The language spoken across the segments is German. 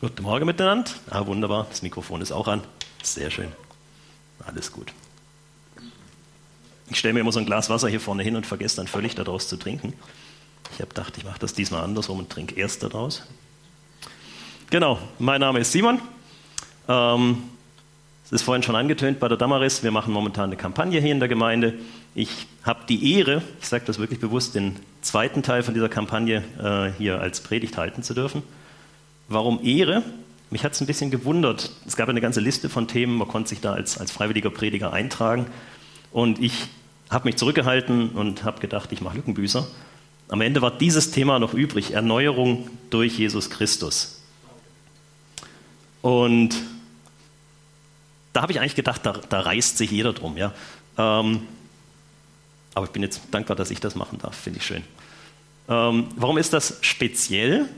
Guten Morgen miteinander. Ah, wunderbar. Das Mikrofon ist auch an. Sehr schön. Alles gut. Ich stelle mir immer so ein Glas Wasser hier vorne hin und vergesse dann völlig daraus zu trinken. Ich habe gedacht, ich mache das diesmal andersrum und trinke erst daraus. Genau, mein Name ist Simon. Ähm, es ist vorhin schon angetönt bei der Damaris. Wir machen momentan eine Kampagne hier in der Gemeinde. Ich habe die Ehre, ich sage das wirklich bewusst, den zweiten Teil von dieser Kampagne äh, hier als Predigt halten zu dürfen. Warum Ehre? Mich hat es ein bisschen gewundert. Es gab eine ganze Liste von Themen, man konnte sich da als, als freiwilliger Prediger eintragen. Und ich habe mich zurückgehalten und habe gedacht, ich mache Lückenbüßer. Am Ende war dieses Thema noch übrig, Erneuerung durch Jesus Christus. Und da habe ich eigentlich gedacht, da, da, reißt sich jeder drum. Ja? Ähm, aber ich bin jetzt dankbar, dass ich das machen darf, finde ich schön. Ähm, warum ist das speziell?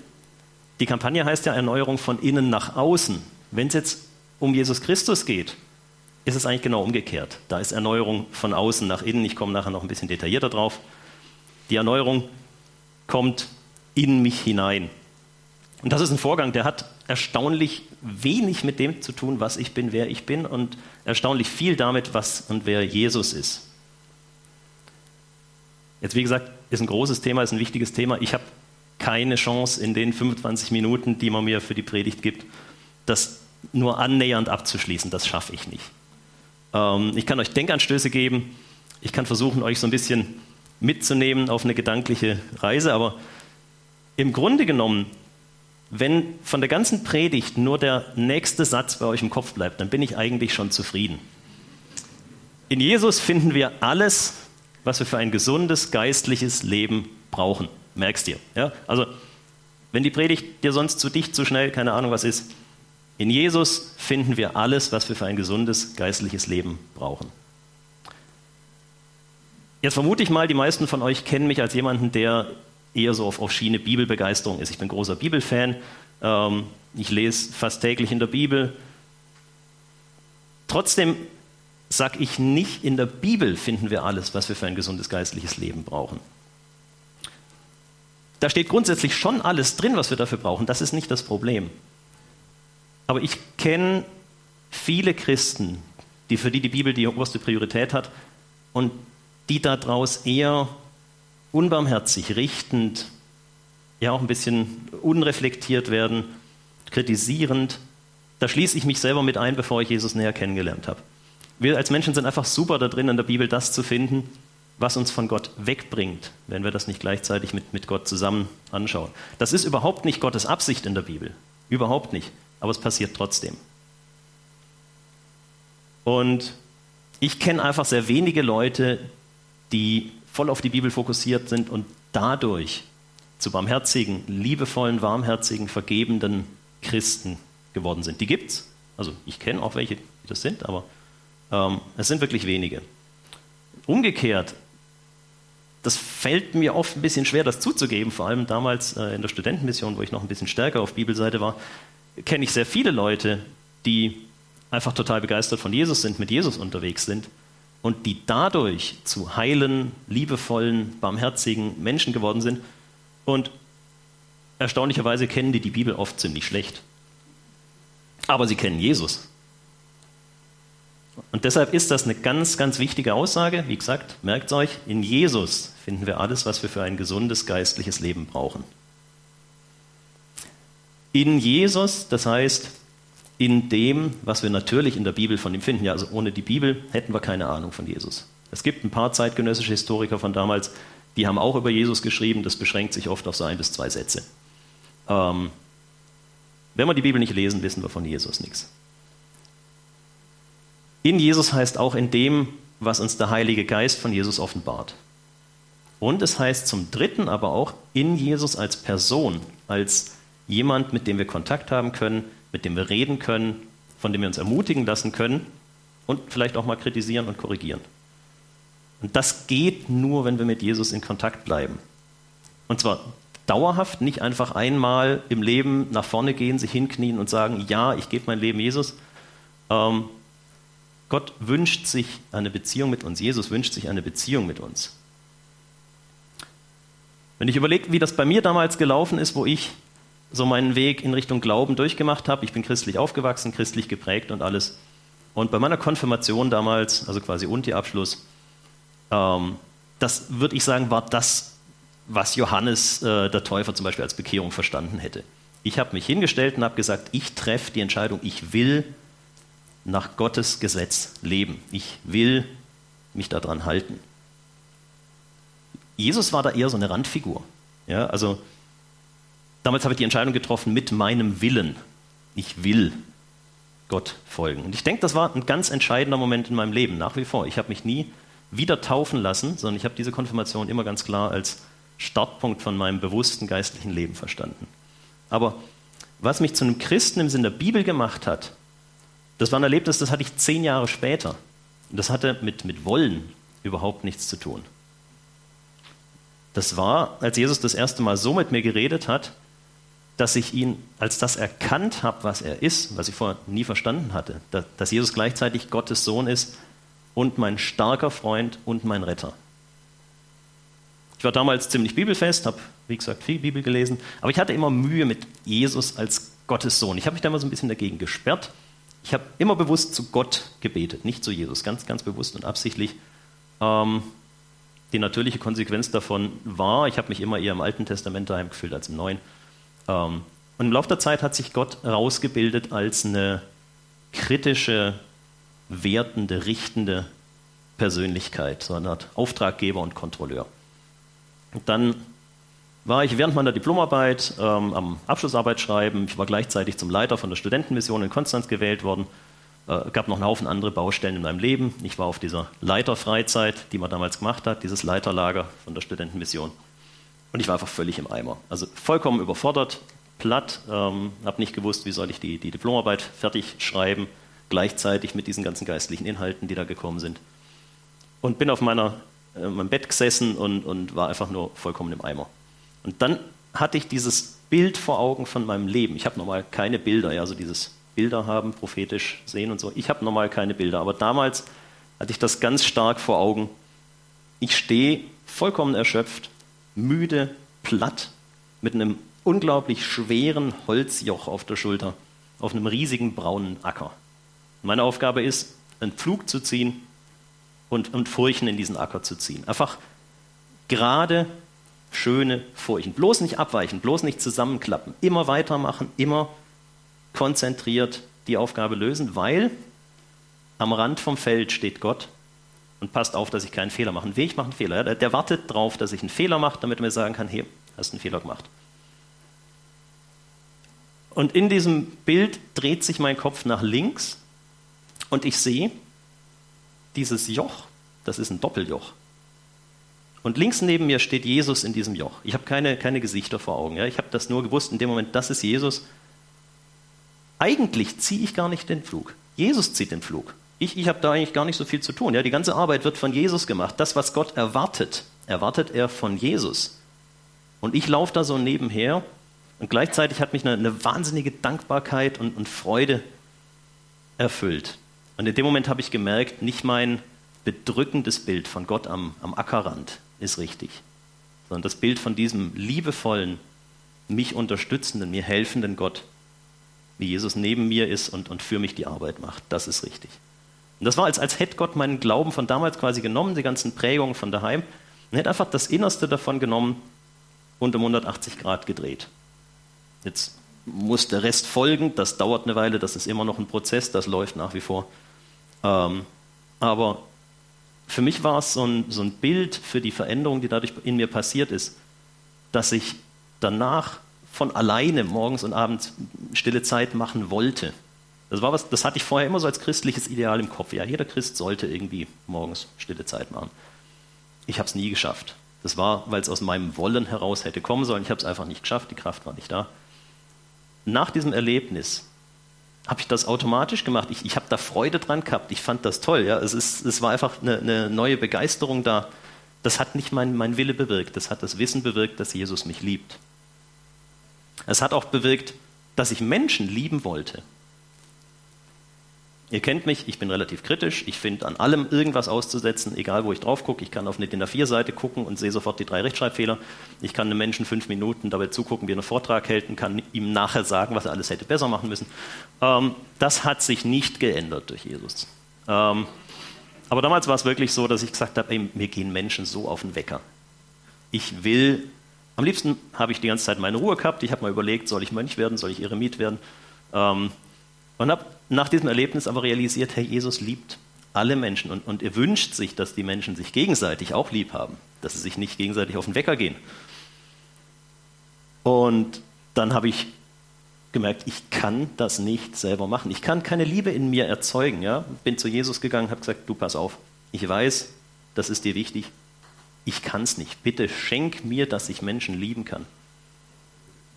Die Kampagne heißt ja Erneuerung von innen nach außen. Wenn es jetzt um Jesus Christus geht, ist es eigentlich genau umgekehrt. Da ist Erneuerung von außen nach innen. Ich komme nachher noch ein bisschen detaillierter drauf. Die Erneuerung kommt in mich hinein. Und das ist ein Vorgang, der hat erstaunlich wenig mit dem zu tun, was ich bin, wer ich bin, und erstaunlich viel damit, was und wer Jesus ist. Jetzt, wie gesagt, ist ein großes Thema, ist ein wichtiges Thema. Ich habe keine Chance in den 25 Minuten, die man mir für die Predigt gibt, das nur annähernd abzuschließen. Das schaffe ich nicht. Ähm, ich kann euch Denkanstöße geben. Ich kann versuchen, euch so ein bisschen mitzunehmen auf eine gedankliche Reise. Aber im Grunde genommen, wenn von der ganzen Predigt nur der nächste Satz bei euch im Kopf bleibt, dann bin ich eigentlich schon zufrieden. In Jesus finden wir alles, was wir für ein gesundes geistliches Leben brauchen. Merkst dir. Ja? Also, wenn die Predigt dir sonst zu dicht, zu schnell, keine Ahnung was ist, in Jesus finden wir alles, was wir für ein gesundes geistliches Leben brauchen. Jetzt vermute ich mal, die meisten von euch kennen mich als jemanden, der eher so auf, auf Schiene Bibelbegeisterung ist. Ich bin großer Bibelfan. Ähm, ich lese fast täglich in der Bibel. Trotzdem sage ich nicht, in der Bibel finden wir alles, was wir für ein gesundes geistliches Leben brauchen. Da steht grundsätzlich schon alles drin, was wir dafür brauchen. Das ist nicht das Problem. Aber ich kenne viele Christen, die für die die Bibel die oberste Priorität hat und die daraus eher unbarmherzig, richtend, ja auch ein bisschen unreflektiert werden, kritisierend. Da schließe ich mich selber mit ein, bevor ich Jesus näher kennengelernt habe. Wir als Menschen sind einfach super da drin, in der Bibel das zu finden, was uns von Gott wegbringt, wenn wir das nicht gleichzeitig mit, mit Gott zusammen anschauen. Das ist überhaupt nicht Gottes Absicht in der Bibel. Überhaupt nicht. Aber es passiert trotzdem. Und ich kenne einfach sehr wenige Leute, die voll auf die Bibel fokussiert sind und dadurch zu barmherzigen, liebevollen, warmherzigen, vergebenden Christen geworden sind. Die gibt's. Also ich kenne auch welche, die das sind, aber ähm, es sind wirklich wenige. Umgekehrt, das fällt mir oft ein bisschen schwer, das zuzugeben, vor allem damals äh, in der Studentenmission, wo ich noch ein bisschen stärker auf Bibelseite war, kenne ich sehr viele Leute, die einfach total begeistert von Jesus sind, mit Jesus unterwegs sind und die dadurch zu heilen, liebevollen, barmherzigen Menschen geworden sind. Und erstaunlicherweise kennen die die Bibel oft ziemlich schlecht. Aber sie kennen Jesus. Und deshalb ist das eine ganz, ganz wichtige Aussage. Wie gesagt, merkt euch, in Jesus finden wir alles, was wir für ein gesundes geistliches Leben brauchen. In Jesus, das heißt, in dem, was wir natürlich in der Bibel von ihm finden. Ja, also ohne die Bibel hätten wir keine Ahnung von Jesus. Es gibt ein paar zeitgenössische Historiker von damals, die haben auch über Jesus geschrieben. Das beschränkt sich oft auf so ein bis zwei Sätze. Ähm, wenn wir die Bibel nicht lesen, wissen wir von Jesus nichts. In Jesus heißt auch in dem, was uns der Heilige Geist von Jesus offenbart. Und es heißt zum Dritten aber auch in Jesus als Person, als jemand, mit dem wir Kontakt haben können, mit dem wir reden können, von dem wir uns ermutigen lassen können und vielleicht auch mal kritisieren und korrigieren. Und das geht nur, wenn wir mit Jesus in Kontakt bleiben. Und zwar dauerhaft, nicht einfach einmal im Leben nach vorne gehen, sich hinknien und sagen, ja, ich gebe mein Leben Jesus. Ähm, Gott wünscht sich eine Beziehung mit uns. Jesus wünscht sich eine Beziehung mit uns. Wenn ich überlege, wie das bei mir damals gelaufen ist, wo ich so meinen Weg in Richtung Glauben durchgemacht habe. Ich bin christlich aufgewachsen, christlich geprägt und alles. Und bei meiner Konfirmation damals, also quasi Unti-Abschluss, ähm, das würde ich sagen, war das, was Johannes äh, der Täufer zum Beispiel als Bekehrung verstanden hätte. Ich habe mich hingestellt und habe gesagt, ich treffe die Entscheidung, ich will nach Gottes Gesetz leben. Ich will mich daran halten. Jesus war da eher so eine Randfigur. Ja, also damals habe ich die Entscheidung getroffen mit meinem Willen. Ich will Gott folgen. Und ich denke, das war ein ganz entscheidender Moment in meinem Leben, nach wie vor. Ich habe mich nie wieder taufen lassen, sondern ich habe diese Konfirmation immer ganz klar als Startpunkt von meinem bewussten geistlichen Leben verstanden. Aber was mich zu einem Christen im Sinn der Bibel gemacht hat, das war ein Erlebnis, das hatte ich zehn Jahre später. Und das hatte mit, mit Wollen überhaupt nichts zu tun. Das war, als Jesus das erste Mal so mit mir geredet hat, dass ich ihn als das erkannt habe, was er ist, was ich vorher nie verstanden hatte. Dass Jesus gleichzeitig Gottes Sohn ist und mein starker Freund und mein Retter. Ich war damals ziemlich bibelfest, habe, wie gesagt, viel Bibel gelesen, aber ich hatte immer Mühe mit Jesus als Gottes Sohn. Ich habe mich da immer so ein bisschen dagegen gesperrt. Ich habe immer bewusst zu Gott gebetet, nicht zu Jesus, ganz, ganz bewusst und absichtlich. Ähm, die natürliche Konsequenz davon war, ich habe mich immer eher im Alten Testament daheim gefühlt als im Neuen. Ähm, und im Laufe der Zeit hat sich Gott herausgebildet als eine kritische, wertende, richtende Persönlichkeit, so eine Art Auftraggeber und Kontrolleur. Und dann war ich während meiner Diplomarbeit ähm, am Abschlussarbeit schreiben. Ich war gleichzeitig zum Leiter von der Studentenmission in Konstanz gewählt worden. Äh, gab noch einen Haufen andere Baustellen in meinem Leben. Ich war auf dieser Leiterfreizeit, die man damals gemacht hat, dieses Leiterlager von der Studentenmission. Und ich war einfach völlig im Eimer. Also vollkommen überfordert, platt, ähm, habe nicht gewusst, wie soll ich die, die Diplomarbeit fertig schreiben, gleichzeitig mit diesen ganzen geistlichen Inhalten, die da gekommen sind. Und bin auf meiner, äh, meinem Bett gesessen und, und war einfach nur vollkommen im Eimer. Und dann hatte ich dieses Bild vor Augen von meinem Leben. Ich habe normal keine Bilder, ja, so dieses Bilder haben, prophetisch sehen und so. Ich habe normal keine Bilder, aber damals hatte ich das ganz stark vor Augen. Ich stehe vollkommen erschöpft, müde, platt, mit einem unglaublich schweren Holzjoch auf der Schulter, auf einem riesigen braunen Acker. Meine Aufgabe ist, einen Pflug zu ziehen und, und Furchen in diesen Acker zu ziehen. Einfach gerade schöne Furchen. Bloß nicht abweichen, bloß nicht zusammenklappen. Immer weitermachen, immer konzentriert die Aufgabe lösen, weil am Rand vom Feld steht Gott und passt auf, dass ich keinen Fehler mache. Ein Weg macht einen Fehler. Der, der wartet darauf, dass ich einen Fehler mache, damit er mir sagen kann, hey, hast einen Fehler gemacht. Und in diesem Bild dreht sich mein Kopf nach links und ich sehe dieses Joch, das ist ein Doppeljoch. Und links neben mir steht Jesus in diesem Joch. Ich habe keine, keine Gesichter vor Augen. Ja? Ich habe das nur gewusst in dem Moment, das ist Jesus. Eigentlich ziehe ich gar nicht den Flug. Jesus zieht den Flug. Ich, ich habe da eigentlich gar nicht so viel zu tun. Ja? Die ganze Arbeit wird von Jesus gemacht. Das, was Gott erwartet, erwartet er von Jesus. Und ich laufe da so nebenher und gleichzeitig hat mich eine, eine wahnsinnige Dankbarkeit und, und Freude erfüllt. Und in dem Moment habe ich gemerkt, nicht mein bedrückendes Bild von Gott am, am Ackerrand, ist richtig. Sondern das Bild von diesem liebevollen, mich unterstützenden, mir helfenden Gott, wie Jesus neben mir ist und, und für mich die Arbeit macht, das ist richtig. Und das war, als, als hätte Gott meinen Glauben von damals quasi genommen, die ganzen Prägungen von daheim, und hätte einfach das Innerste davon genommen und um 180 Grad gedreht. Jetzt muss der Rest folgen, das dauert eine Weile, das ist immer noch ein Prozess, das läuft nach wie vor. Ähm, aber für mich war es so ein, so ein Bild für die Veränderung, die dadurch in mir passiert ist, dass ich danach von alleine morgens und abends stille Zeit machen wollte. Das, war was, das hatte ich vorher immer so als christliches Ideal im Kopf. Ja, jeder Christ sollte irgendwie morgens stille Zeit machen. Ich habe es nie geschafft. Das war, weil es aus meinem Wollen heraus hätte kommen sollen. Ich habe es einfach nicht geschafft, die Kraft war nicht da. Nach diesem Erlebnis habe ich das automatisch gemacht. Ich, ich habe da Freude dran gehabt. Ich fand das toll. Ja. Es, ist, es war einfach eine, eine neue Begeisterung da. Das hat nicht mein, mein Wille bewirkt. Das hat das Wissen bewirkt, dass Jesus mich liebt. Es hat auch bewirkt, dass ich Menschen lieben wollte. Ihr kennt mich, ich bin relativ kritisch. Ich finde an allem irgendwas auszusetzen, egal wo ich drauf gucke. Ich kann auf eine DIN A4-Seite gucken und sehe sofort die drei Rechtschreibfehler. Ich kann einem Menschen fünf Minuten dabei zugucken, wie er einen Vortrag hält und kann ihm nachher sagen, was er alles hätte besser machen müssen. Ähm, das hat sich nicht geändert durch Jesus. Ähm, aber damals war es wirklich so, dass ich gesagt habe, mir gehen Menschen so auf den Wecker. Ich will, am liebsten habe ich die ganze Zeit meine Ruhe gehabt. Ich habe mal überlegt, soll ich Mönch werden, soll ich Eremit werden? Ähm, und habe nach diesem Erlebnis aber realisiert, Herr Jesus liebt alle Menschen und, und er wünscht sich, dass die Menschen sich gegenseitig auch lieb haben, dass sie sich nicht gegenseitig auf den Wecker gehen. Und dann habe ich gemerkt, ich kann das nicht selber machen. Ich kann keine Liebe in mir erzeugen. Ja? Bin zu Jesus gegangen, habe gesagt, du pass auf, ich weiß, das ist dir wichtig. Ich kann es nicht. Bitte schenk mir, dass ich Menschen lieben kann.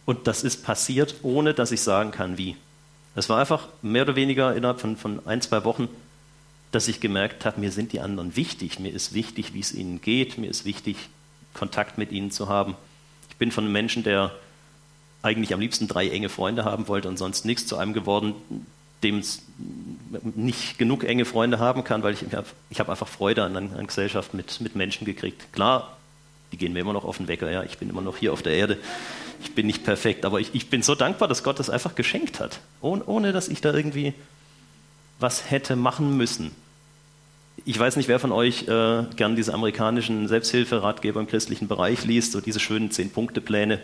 Und das ist passiert, ohne dass ich sagen kann, wie. Es war einfach mehr oder weniger innerhalb von, von ein, zwei Wochen, dass ich gemerkt habe, mir sind die anderen wichtig. Mir ist wichtig, wie es ihnen geht. Mir ist wichtig, Kontakt mit ihnen zu haben. Ich bin von einem Menschen, der eigentlich am liebsten drei enge Freunde haben wollte und sonst nichts, zu einem geworden, dem es nicht genug enge Freunde haben kann, weil ich, ich habe einfach Freude an, an Gesellschaft mit, mit Menschen gekriegt. Klar, die gehen mir immer noch auf den Wecker, ja, ich bin immer noch hier auf der Erde ich bin nicht perfekt, aber ich, ich bin so dankbar, dass Gott das einfach geschenkt hat, ohne, ohne dass ich da irgendwie was hätte machen müssen. Ich weiß nicht, wer von euch äh, gern diese amerikanischen Selbsthilferatgeber im christlichen Bereich liest, so diese schönen Zehn-Punkte-Pläne.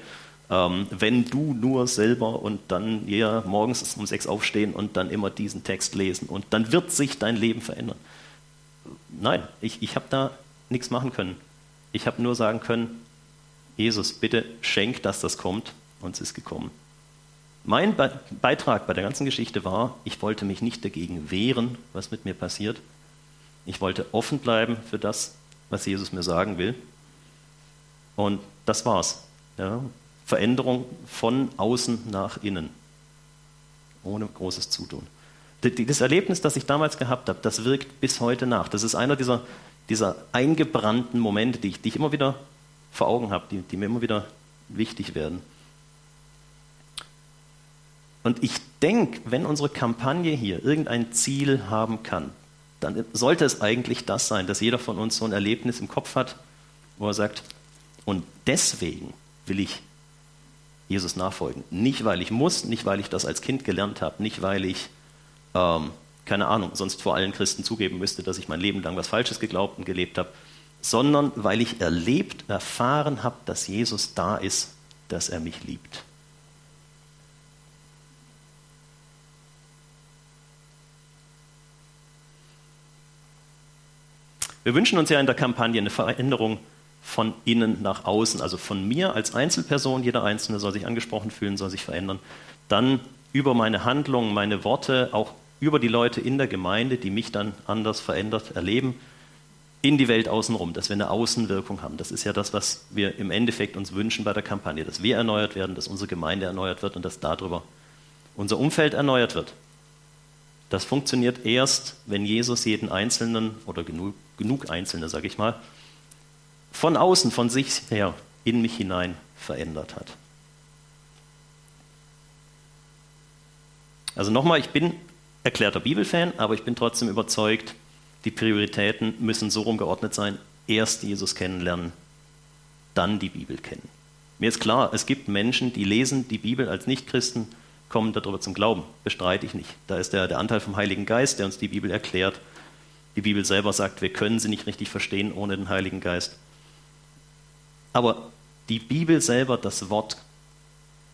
Ähm, wenn du nur selber und dann ja, morgens um sechs aufstehen und dann immer diesen Text lesen und dann wird sich dein Leben verändern. Nein, ich, ich habe da nichts machen können. Ich habe nur sagen können, Jesus, bitte schenk, dass das kommt. Und es ist gekommen. Mein Be Beitrag bei der ganzen Geschichte war, ich wollte mich nicht dagegen wehren, was mit mir passiert. Ich wollte offen bleiben für das, was Jesus mir sagen will. Und das war's. Ja. Veränderung von außen nach innen. Ohne großes Zutun. Das Erlebnis, das ich damals gehabt habe, das wirkt bis heute nach. Das ist einer dieser, dieser eingebrannten Momente, die ich, die ich immer wieder vor Augen habe, die, die mir immer wieder wichtig werden. Und ich denke, wenn unsere Kampagne hier irgendein Ziel haben kann, dann sollte es eigentlich das sein, dass jeder von uns so ein Erlebnis im Kopf hat, wo er sagt, und deswegen will ich Jesus nachfolgen. Nicht, weil ich muss, nicht, weil ich das als Kind gelernt habe, nicht, weil ich, ähm, keine Ahnung, sonst vor allen Christen zugeben müsste, dass ich mein Leben lang was Falsches geglaubt und gelebt habe, sondern weil ich erlebt, erfahren habe, dass Jesus da ist, dass er mich liebt. Wir wünschen uns ja in der Kampagne eine Veränderung von innen nach außen, also von mir als Einzelperson, jeder Einzelne soll sich angesprochen fühlen, soll sich verändern, dann über meine Handlungen, meine Worte, auch über die Leute in der Gemeinde, die mich dann anders verändert erleben in die Welt außenrum, dass wir eine Außenwirkung haben. Das ist ja das, was wir im Endeffekt uns wünschen bei der Kampagne, dass wir erneuert werden, dass unsere Gemeinde erneuert wird und dass darüber unser Umfeld erneuert wird. Das funktioniert erst, wenn Jesus jeden Einzelnen oder genug, genug Einzelne, sage ich mal, von außen, von sich her in mich hinein verändert hat. Also nochmal, ich bin erklärter Bibelfan, aber ich bin trotzdem überzeugt, die Prioritäten müssen so rumgeordnet sein, erst Jesus kennenlernen, dann die Bibel kennen. Mir ist klar, es gibt Menschen, die lesen die Bibel als Nichtchristen, kommen darüber zum Glauben. Bestreite ich nicht. Da ist der, der Anteil vom Heiligen Geist, der uns die Bibel erklärt. Die Bibel selber sagt, wir können sie nicht richtig verstehen ohne den Heiligen Geist. Aber die Bibel selber, das Wort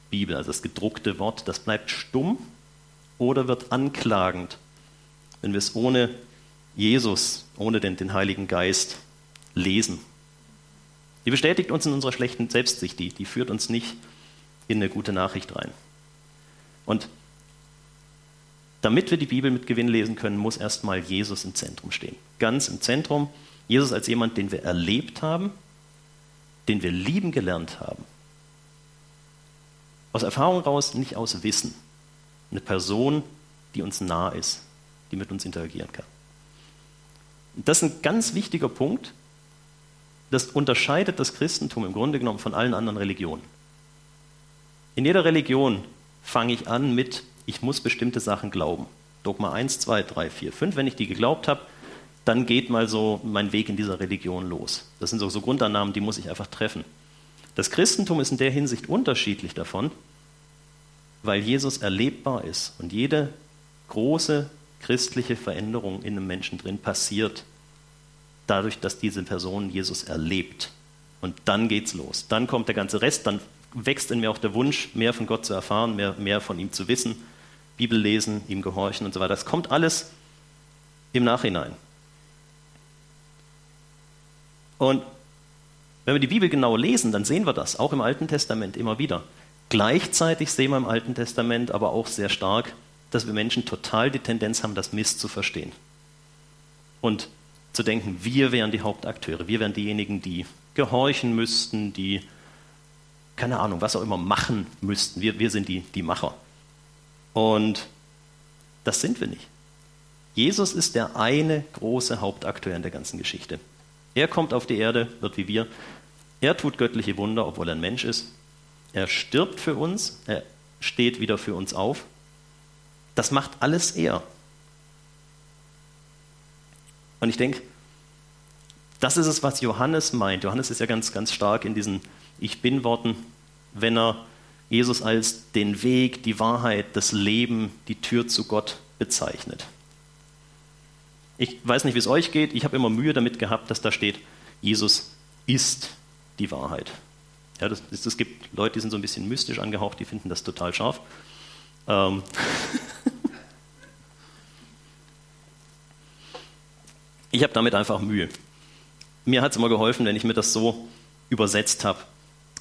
Bibel, also das gedruckte Wort, das bleibt stumm oder wird anklagend, wenn wir es ohne Jesus ohne den, den Heiligen Geist lesen. Die bestätigt uns in unserer schlechten Selbstsicht, die, die führt uns nicht in eine gute Nachricht rein. Und damit wir die Bibel mit Gewinn lesen können, muss erstmal Jesus im Zentrum stehen. Ganz im Zentrum. Jesus als jemand, den wir erlebt haben, den wir lieben gelernt haben. Aus Erfahrung raus, nicht aus Wissen. Eine Person, die uns nah ist, die mit uns interagieren kann. Das ist ein ganz wichtiger Punkt. Das unterscheidet das Christentum im Grunde genommen von allen anderen Religionen. In jeder Religion fange ich an mit, ich muss bestimmte Sachen glauben. Dogma 1, 2, 3, 4, 5. Wenn ich die geglaubt habe, dann geht mal so mein Weg in dieser Religion los. Das sind so, so Grundannahmen, die muss ich einfach treffen. Das Christentum ist in der Hinsicht unterschiedlich davon, weil Jesus erlebbar ist und jede große christliche Veränderung in einem Menschen drin passiert dadurch, dass diese Person Jesus erlebt. Und dann geht's los. Dann kommt der ganze Rest, dann wächst in mir auch der Wunsch, mehr von Gott zu erfahren, mehr, mehr von ihm zu wissen, Bibel lesen, ihm gehorchen und so weiter. Das kommt alles im Nachhinein. Und wenn wir die Bibel genau lesen, dann sehen wir das, auch im Alten Testament immer wieder. Gleichzeitig sehen wir im Alten Testament aber auch sehr stark, dass wir Menschen total die Tendenz haben, das Mist zu verstehen. Und zu denken, wir wären die Hauptakteure, wir wären diejenigen, die gehorchen müssten, die, keine Ahnung, was auch immer machen müssten. Wir, wir sind die, die Macher. Und das sind wir nicht. Jesus ist der eine große Hauptakteur in der ganzen Geschichte. Er kommt auf die Erde, wird wie wir. Er tut göttliche Wunder, obwohl er ein Mensch ist. Er stirbt für uns, er steht wieder für uns auf. Das macht alles er. Und ich denke, das ist es, was Johannes meint. Johannes ist ja ganz, ganz stark in diesen Ich bin-Worten, wenn er Jesus als den Weg, die Wahrheit, das Leben, die Tür zu Gott bezeichnet. Ich weiß nicht, wie es euch geht. Ich habe immer Mühe damit gehabt, dass da steht, Jesus ist die Wahrheit. Ja, das, das, gibt Leute, die sind so ein bisschen mystisch angehaucht, die finden das total scharf. Ähm Ich habe damit einfach Mühe. Mir hat es immer geholfen, wenn ich mir das so übersetzt habe.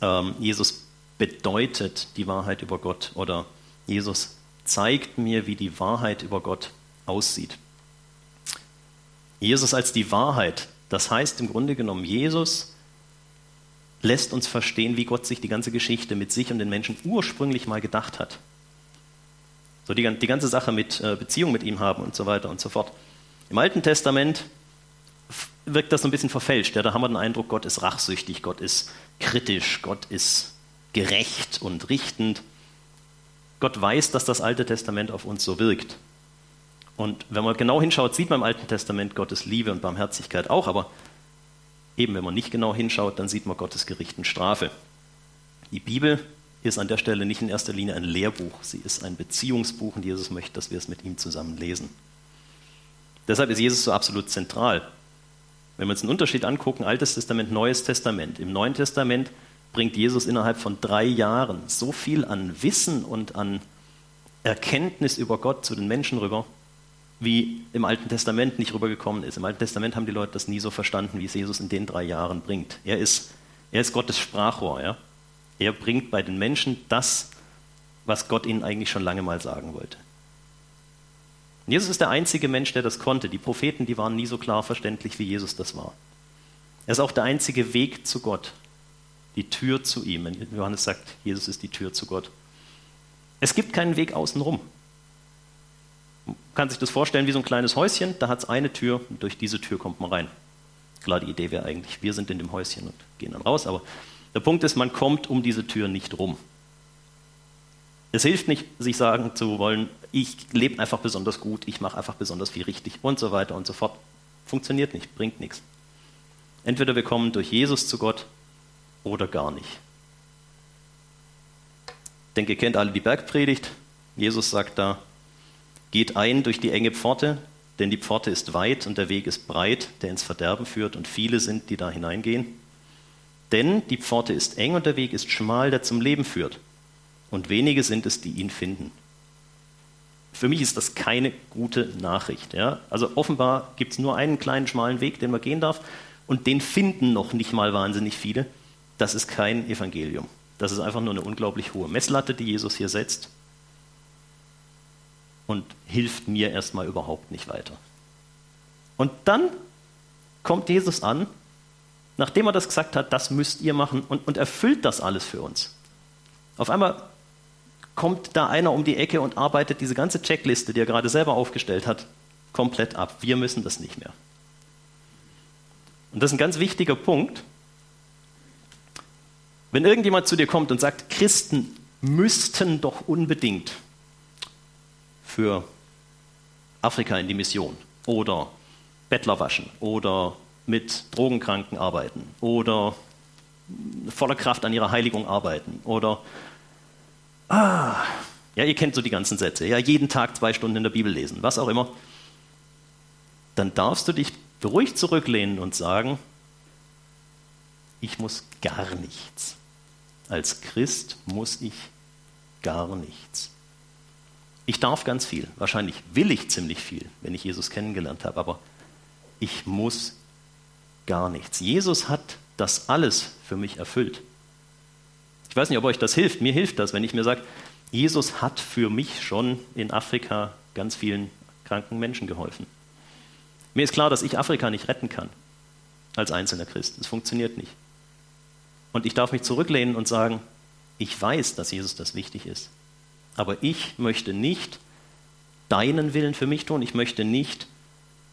Ähm, Jesus bedeutet die Wahrheit über Gott oder Jesus zeigt mir, wie die Wahrheit über Gott aussieht. Jesus als die Wahrheit, das heißt im Grunde genommen, Jesus lässt uns verstehen, wie Gott sich die ganze Geschichte mit sich und den Menschen ursprünglich mal gedacht hat. So die, die ganze Sache mit äh, Beziehung mit ihm haben und so weiter und so fort. Im Alten Testament wirkt das so ein bisschen verfälscht. Ja, da haben wir den Eindruck, Gott ist rachsüchtig, Gott ist kritisch, Gott ist gerecht und richtend. Gott weiß, dass das Alte Testament auf uns so wirkt. Und wenn man genau hinschaut, sieht man im Alten Testament Gottes Liebe und Barmherzigkeit auch, aber eben wenn man nicht genau hinschaut, dann sieht man Gottes Gericht und Strafe. Die Bibel ist an der Stelle nicht in erster Linie ein Lehrbuch, sie ist ein Beziehungsbuch und Jesus möchte, dass wir es mit ihm zusammen lesen. Deshalb ist Jesus so absolut zentral. Wenn wir uns einen Unterschied angucken, Altes Testament, Neues Testament. Im Neuen Testament bringt Jesus innerhalb von drei Jahren so viel an Wissen und an Erkenntnis über Gott zu den Menschen rüber, wie im Alten Testament nicht rübergekommen ist. Im Alten Testament haben die Leute das nie so verstanden, wie es Jesus in den drei Jahren bringt. Er ist, er ist Gottes Sprachrohr. Ja? Er bringt bei den Menschen das, was Gott ihnen eigentlich schon lange mal sagen wollte. Jesus ist der einzige Mensch, der das konnte. Die Propheten, die waren nie so klar verständlich, wie Jesus das war. Er ist auch der einzige Weg zu Gott, die Tür zu ihm. Johannes sagt, Jesus ist die Tür zu Gott. Es gibt keinen Weg außenrum. Man kann sich das vorstellen wie so ein kleines Häuschen, da hat es eine Tür und durch diese Tür kommt man rein. Klar, die Idee wäre eigentlich, wir sind in dem Häuschen und gehen dann raus, aber der Punkt ist, man kommt um diese Tür nicht rum. Es hilft nicht, sich sagen zu wollen, ich lebe einfach besonders gut, ich mache einfach besonders viel richtig und so weiter und so fort. Funktioniert nicht, bringt nichts. Entweder wir kommen durch Jesus zu Gott oder gar nicht. Ich denke, ihr kennt alle die Bergpredigt. Jesus sagt da, geht ein durch die enge Pforte, denn die Pforte ist weit und der Weg ist breit, der ins Verderben führt und viele sind, die da hineingehen. Denn die Pforte ist eng und der Weg ist schmal, der zum Leben führt und wenige sind es, die ihn finden. Für mich ist das keine gute Nachricht. Ja? Also offenbar gibt es nur einen kleinen schmalen Weg, den man gehen darf, und den finden noch nicht mal wahnsinnig viele. Das ist kein Evangelium. Das ist einfach nur eine unglaublich hohe Messlatte, die Jesus hier setzt und hilft mir erstmal überhaupt nicht weiter. Und dann kommt Jesus an, nachdem er das gesagt hat, das müsst ihr machen und, und erfüllt das alles für uns. Auf einmal kommt da einer um die Ecke und arbeitet diese ganze Checkliste, die er gerade selber aufgestellt hat, komplett ab. Wir müssen das nicht mehr. Und das ist ein ganz wichtiger Punkt. Wenn irgendjemand zu dir kommt und sagt, Christen müssten doch unbedingt für Afrika in die Mission oder Bettler waschen oder mit Drogenkranken arbeiten oder voller Kraft an ihrer Heiligung arbeiten oder ah, ja, ihr kennt so die ganzen Sätze, ja, jeden Tag zwei Stunden in der Bibel lesen, was auch immer, dann darfst du dich beruhigt zurücklehnen und sagen, ich muss gar nichts. Als Christ muss ich gar nichts. Ich darf ganz viel, wahrscheinlich will ich ziemlich viel, wenn ich Jesus kennengelernt habe, aber ich muss gar nichts. Jesus hat das alles für mich erfüllt. Ich weiß nicht, ob euch das hilft. Mir hilft das, wenn ich mir sage, Jesus hat für mich schon in Afrika ganz vielen kranken Menschen geholfen. Mir ist klar, dass ich Afrika nicht retten kann als einzelner Christ. Das funktioniert nicht. Und ich darf mich zurücklehnen und sagen, ich weiß, dass Jesus das wichtig ist. Aber ich möchte nicht deinen Willen für mich tun. Ich möchte nicht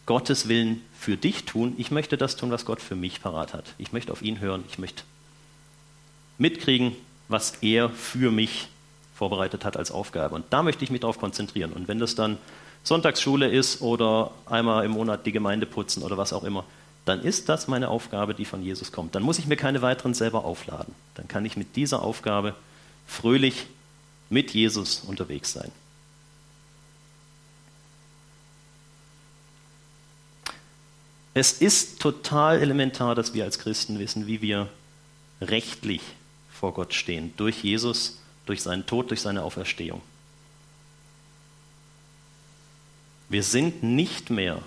Gottes Willen für dich tun. Ich möchte das tun, was Gott für mich parat hat. Ich möchte auf ihn hören. Ich möchte mitkriegen, was er für mich vorbereitet hat als Aufgabe. Und da möchte ich mich darauf konzentrieren. Und wenn das dann Sonntagsschule ist oder einmal im Monat die Gemeinde putzen oder was auch immer, dann ist das meine Aufgabe, die von Jesus kommt. Dann muss ich mir keine weiteren selber aufladen. Dann kann ich mit dieser Aufgabe fröhlich mit Jesus unterwegs sein. Es ist total elementar, dass wir als Christen wissen, wie wir rechtlich vor Gott stehen, durch Jesus, durch seinen Tod, durch seine Auferstehung. Wir sind nicht mehr,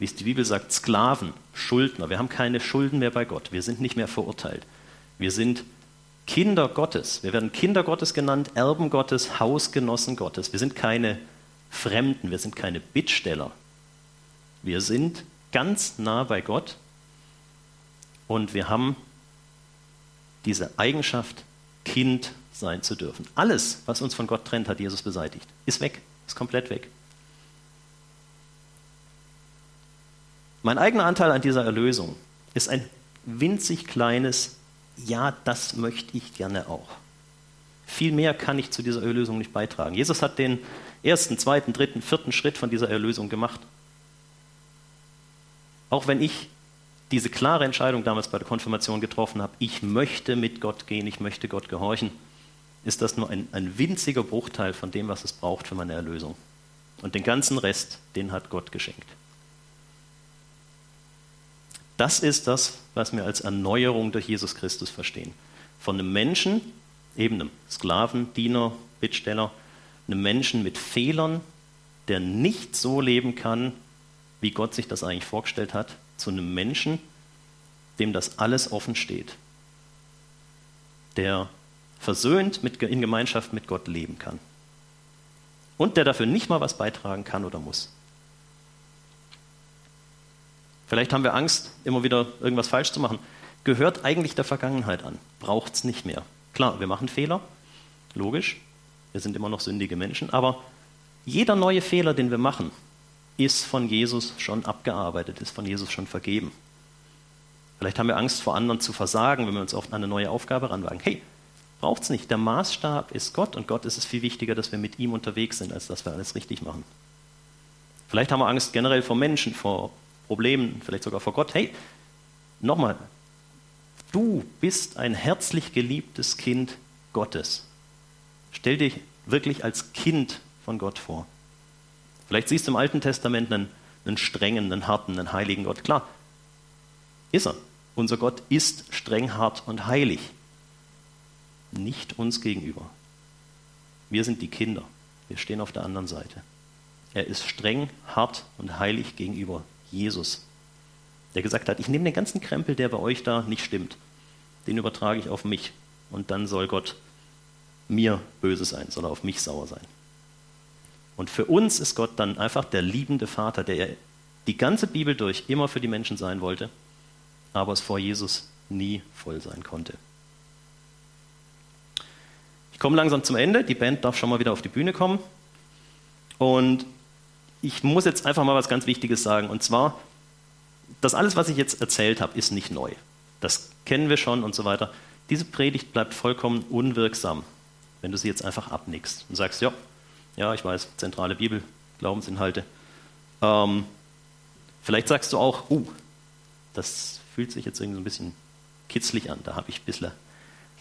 wie es die Bibel sagt, Sklaven, Schuldner. Wir haben keine Schulden mehr bei Gott. Wir sind nicht mehr verurteilt. Wir sind Kinder Gottes. Wir werden Kinder Gottes genannt, Erben Gottes, Hausgenossen Gottes. Wir sind keine Fremden, wir sind keine Bittsteller. Wir sind ganz nah bei Gott und wir haben diese Eigenschaft, Kind sein zu dürfen. Alles, was uns von Gott trennt, hat Jesus beseitigt. Ist weg, ist komplett weg. Mein eigener Anteil an dieser Erlösung ist ein winzig kleines Ja, das möchte ich gerne auch. Viel mehr kann ich zu dieser Erlösung nicht beitragen. Jesus hat den ersten, zweiten, dritten, vierten Schritt von dieser Erlösung gemacht. Auch wenn ich diese klare Entscheidung damals bei der Konfirmation getroffen habe, ich möchte mit Gott gehen, ich möchte Gott gehorchen, ist das nur ein, ein winziger Bruchteil von dem, was es braucht für meine Erlösung. Und den ganzen Rest, den hat Gott geschenkt. Das ist das, was wir als Erneuerung durch Jesus Christus verstehen. Von einem Menschen, eben einem Sklaven, Diener, Bittsteller, einem Menschen mit Fehlern, der nicht so leben kann, wie Gott sich das eigentlich vorgestellt hat, zu einem Menschen, dem das alles offen steht, der versöhnt mit, in Gemeinschaft mit Gott leben kann und der dafür nicht mal was beitragen kann oder muss. Vielleicht haben wir Angst, immer wieder irgendwas falsch zu machen. Gehört eigentlich der Vergangenheit an, braucht es nicht mehr. Klar, wir machen Fehler, logisch, wir sind immer noch sündige Menschen, aber jeder neue Fehler, den wir machen, ist von Jesus schon abgearbeitet, ist von Jesus schon vergeben. Vielleicht haben wir Angst vor anderen zu versagen, wenn wir uns auf eine neue Aufgabe ranwagen. Hey, braucht es nicht. Der Maßstab ist Gott und Gott ist es viel wichtiger, dass wir mit ihm unterwegs sind, als dass wir alles richtig machen. Vielleicht haben wir Angst generell vor Menschen, vor Problemen, vielleicht sogar vor Gott. Hey, nochmal, du bist ein herzlich geliebtes Kind Gottes. Stell dich wirklich als Kind von Gott vor. Vielleicht siehst du im Alten Testament einen, einen strengen, einen harten, einen heiligen Gott. Klar, ist er. Unser Gott ist streng, hart und heilig. Nicht uns gegenüber. Wir sind die Kinder. Wir stehen auf der anderen Seite. Er ist streng, hart und heilig gegenüber Jesus, der gesagt hat, ich nehme den ganzen Krempel, der bei euch da nicht stimmt, den übertrage ich auf mich. Und dann soll Gott mir böse sein, soll er auf mich sauer sein. Und für uns ist Gott dann einfach der liebende Vater, der die ganze Bibel durch immer für die Menschen sein wollte, aber es vor Jesus nie voll sein konnte. Ich komme langsam zum Ende. Die Band darf schon mal wieder auf die Bühne kommen. Und ich muss jetzt einfach mal was ganz Wichtiges sagen. Und zwar, das alles, was ich jetzt erzählt habe, ist nicht neu. Das kennen wir schon und so weiter. Diese Predigt bleibt vollkommen unwirksam, wenn du sie jetzt einfach abnickst und sagst, ja, ja, ich weiß, zentrale Bibel, Glaubensinhalte, Ähm, vielleicht sagst du auch, uh, das fühlt sich jetzt irgendwie so ein bisschen kitzlig an, da habe ich ein bisschen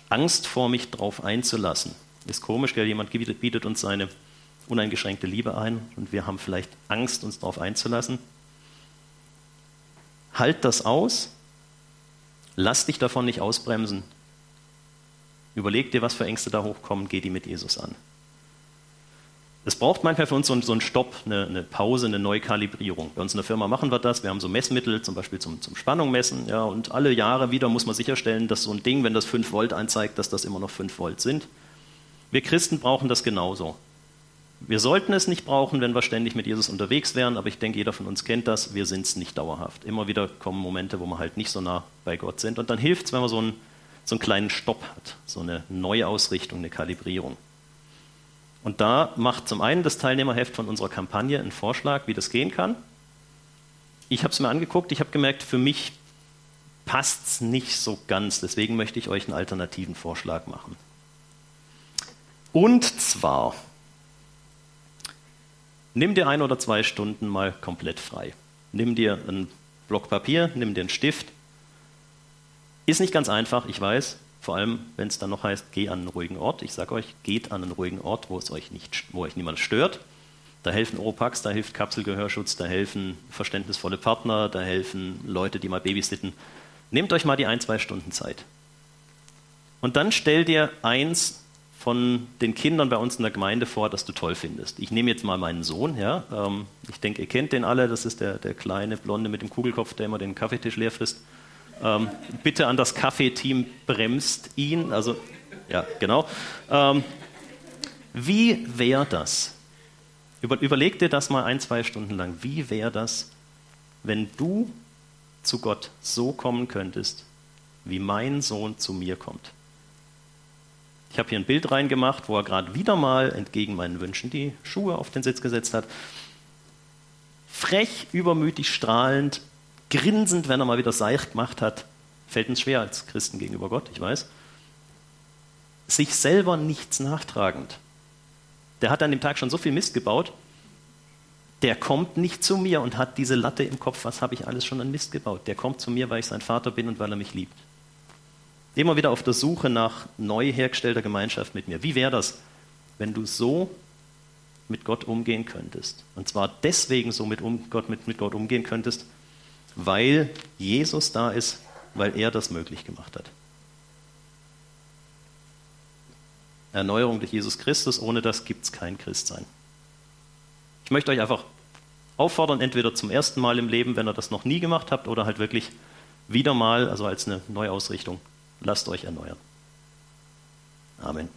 Angst vor, mich drauf einzulassen. Ist komisch, gell? jemand bietet uns seine uneingeschränkte Liebe ein und wir haben vielleicht Angst, uns darauf einzulassen. Halt das aus, lass dich davon nicht ausbremsen. Überleg dir, was für Ängste da hochkommen, geh die mit Jesus an. Es braucht manchmal für uns so einen, so einen Stopp, eine, eine, Pause, eine Neukalibrierung. Bei uns in der Firma machen wir das. Wir haben so Messmittel, zum Beispiel zum, zum Spannung messen. Ja, und alle Jahre wieder muss man sicherstellen, dass so ein Ding, wenn das 5 Volt anzeigt, dass das immer noch 5 Volt sind. Wir Christen brauchen das genauso. Wir sollten es nicht brauchen, wenn wir ständig mit Jesus unterwegs wären, aber ich denke, jeder von uns kennt das. Wir sind es nicht dauerhaft. Immer wieder kommen Momente, wo wir halt nicht so nah bei Gott sind. Und dann hilft es, wenn man so einen, so einen kleinen Stopp hat, so eine Neuausrichtung, eine Kalibrierung. Und da macht zum einen das Teilnehmerheft von unserer Kampagne einen Vorschlag, wie das gehen kann. Ich habe es mir angeguckt, ich habe gemerkt, für mich passt es nicht so ganz. Deswegen möchte ich euch einen alternativen Vorschlag machen. Und zwar, nimm dir ein oder zwei Stunden mal komplett frei. Nimm dir einen Block Papier, nimm dir einen Stift. Ist nicht ganz einfach, ich weiß. Vor allem, wenn es dann noch heißt, geh an einen ruhigen Ort. Ich sage euch, geht an einen ruhigen Ort, wo es euch nicht, wo euch niemand stört. Da helfen Oropax, da hilft Kapselgehörschutz, da helfen verständnisvolle Partner, da helfen Leute, die mal babysitten. Nehmt euch mal die ein, zwei Stunden Zeit. Und dann stell dir eins von den Kindern bei uns in der Gemeinde vor, das du toll findest. Ich nehme jetzt mal meinen Sohn, ja. Ähm, ich denke, ihr kennt den alle, das ist der, der kleine Blonde mit dem Kugelkopf, der immer den Kaffeetisch leer frisst. Ähm, bitte an das Kaffeeteam bremst ihn. Also, ja, genau. Ähm, wie wäre das? Über, überleg dir das mal ein, zwei Stunden lang. Wie wäre das, wenn du zu Gott so kommen könntest, wie mein Sohn zu mir kommt? Ich habe hier ein Bild reingemacht, wo er gerade wieder mal entgegen meinen Wünschen die Schuhe auf den Sitz gesetzt hat. Frech, übermütig, strahlend, grinsend, wenn er mal wieder Seich gemacht hat, fällt uns schwer als Christen gegenüber Gott, ich weiß. Sich selber nichts nachtragend. Der hat an dem Tag schon so viel Mist gebaut, der kommt nicht zu mir und hat diese Latte im Kopf, was habe ich alles schon an Mist gebaut. Der kommt zu mir, weil ich sein Vater bin und weil er mich liebt. Immer wieder auf der Suche nach neu hergestellter Gemeinschaft mit mir. Wie wäre das, wenn du so mit Gott umgehen könntest? Und zwar deswegen so mit, um, Gott, mit, mit Gott umgehen könntest, weil Jesus da ist, weil er das möglich gemacht hat. Erneuerung durch Jesus Christus, ohne das gibt es kein Christsein. Ich möchte euch einfach auffordern, entweder zum ersten Mal im Leben, wenn ihr das noch nie gemacht habt, oder halt wirklich wieder mal, also als eine Neuausrichtung, lasst euch erneuern. Amen.